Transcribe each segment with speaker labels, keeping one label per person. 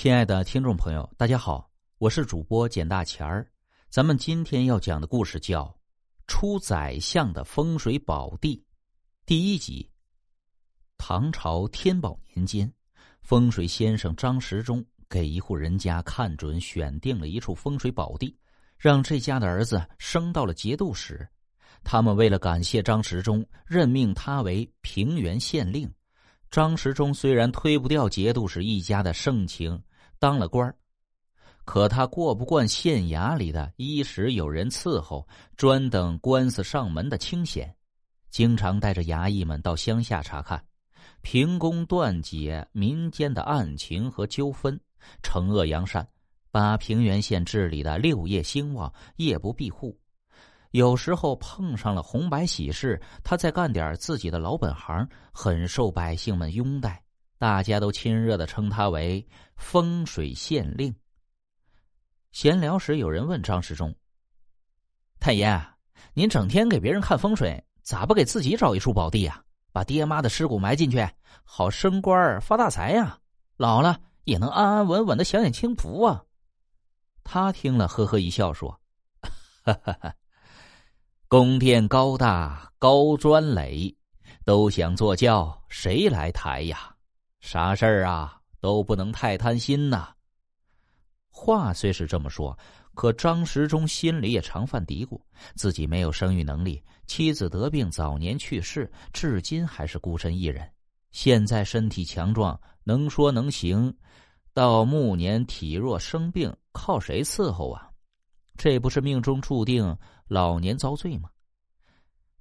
Speaker 1: 亲爱的听众朋友，大家好，我是主播简大钱儿。咱们今天要讲的故事叫《出宰相的风水宝地》第一集。唐朝天宝年间，风水先生张时中给一户人家看准选定了一处风水宝地，让这家的儿子升到了节度使。他们为了感谢张时中，任命他为平原县令。张时中虽然推不掉节度使一家的盛情，当了官可他过不惯县衙里的衣食有人伺候、专等官司上门的清闲，经常带着衙役们到乡下查看，凭功断解民间的案情和纠纷，惩恶扬善，把平原县治理的六业兴旺、夜不闭户。有时候碰上了红白喜事，他再干点自己的老本行，很受百姓们拥戴。大家都亲热的称他为风水县令。闲聊时，有人问张时中：“太爷，您整天给别人看风水，咋不给自己找一处宝地呀？把爹妈的尸骨埋进去，好升官发大财呀！老了也能安安稳稳的享享清福啊！”他听了，呵呵一笑，说：“ 哈哈哈。”宫殿高大，高砖垒，都想坐轿，谁来抬呀？啥事儿啊，都不能太贪心呐。话虽是这么说，可张时中心里也常犯嘀咕：自己没有生育能力，妻子得病早年去世，至今还是孤身一人。现在身体强壮，能说能行，到暮年体弱生病，靠谁伺候啊？这不是命中注定？老年遭罪吗？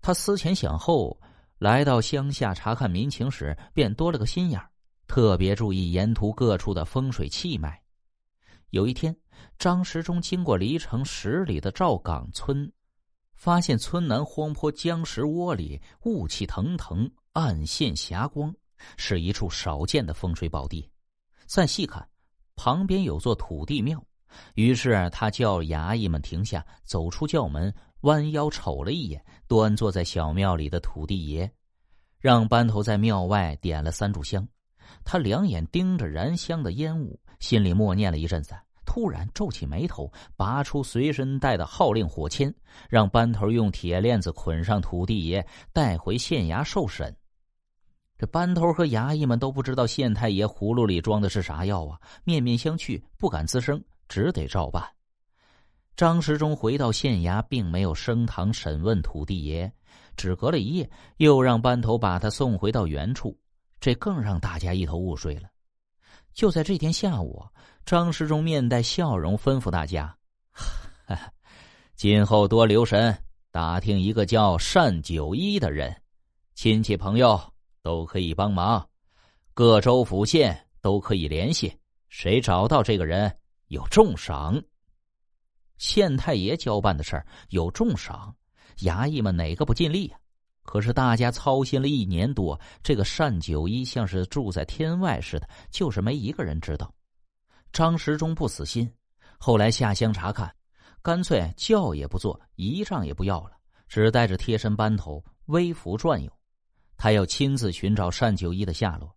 Speaker 1: 他思前想后，来到乡下查看民情时，便多了个心眼儿特别注意沿途各处的风水气脉。有一天，张时中经过离城十里的赵岗村，发现村南荒坡僵石窝里雾气腾腾，暗现霞光，是一处少见的风水宝地。再细看，旁边有座土地庙。于是他叫衙役们停下，走出轿门，弯腰瞅了一眼端坐在小庙里的土地爷，让班头在庙外点了三炷香。他两眼盯着燃香的烟雾，心里默念了一阵子，突然皱起眉头，拔出随身带的号令火签，让班头用铁链子捆上土地爷，带回县衙受审。这班头和衙役们都不知道县太爷葫芦里装的是啥药啊，面面相觑，不敢吱声。只得照办。张时中回到县衙，并没有升堂审问土地爷，只隔了一夜，又让班头把他送回到原处，这更让大家一头雾水了。就在这天下午，张时中面带笑容，吩咐大家：“ 今后多留神，打听一个叫单九一的人，亲戚朋友都可以帮忙，各州府县都可以联系，谁找到这个人。”有重赏，县太爷交办的事儿有重赏，衙役们哪个不尽力呀？可是大家操心了一年多，这个单九一像是住在天外似的，就是没一个人知道。张时中不死心，后来下乡查看，干脆轿也不坐，仪仗也不要了，只带着贴身班头微服转悠。他要亲自寻找单九一的下落。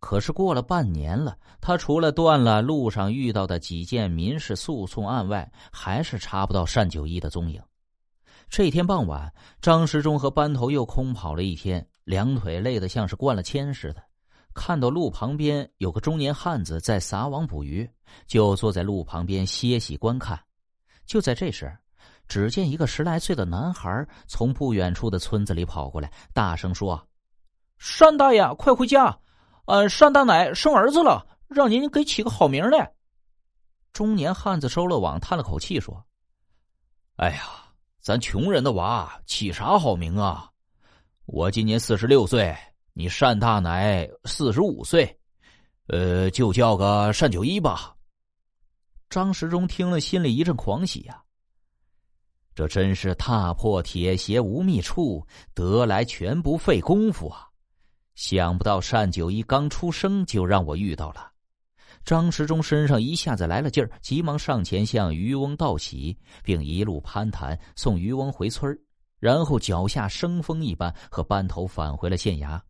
Speaker 1: 可是过了半年了，他除了断了路上遇到的几件民事诉讼案外，还是查不到单九一的踪影。这天傍晚，张时中和班头又空跑了一天，两腿累得像是灌了铅似的。看到路旁边有个中年汉子在撒网捕鱼，就坐在路旁边歇息观看。就在这时，只见一个十来岁的男孩从不远处的村子里跑过来，大声说：“单大爷，快回家！”呃，单大奶生儿子了，让您给起个好名来。中年汉子收了网，叹了口气说：“哎呀，咱穷人的娃起啥好名啊？我今年四十六岁，你单大奶四十五岁，呃，就叫个单九一吧。”张时中听了，心里一阵狂喜呀，这真是踏破铁鞋无觅处，得来全不费功夫啊！想不到单九一刚出生就让我遇到了，张时忠身上一下子来了劲儿，急忙上前向渔翁道喜，并一路攀谈送渔翁回村然后脚下生风一般和班头返回了县衙。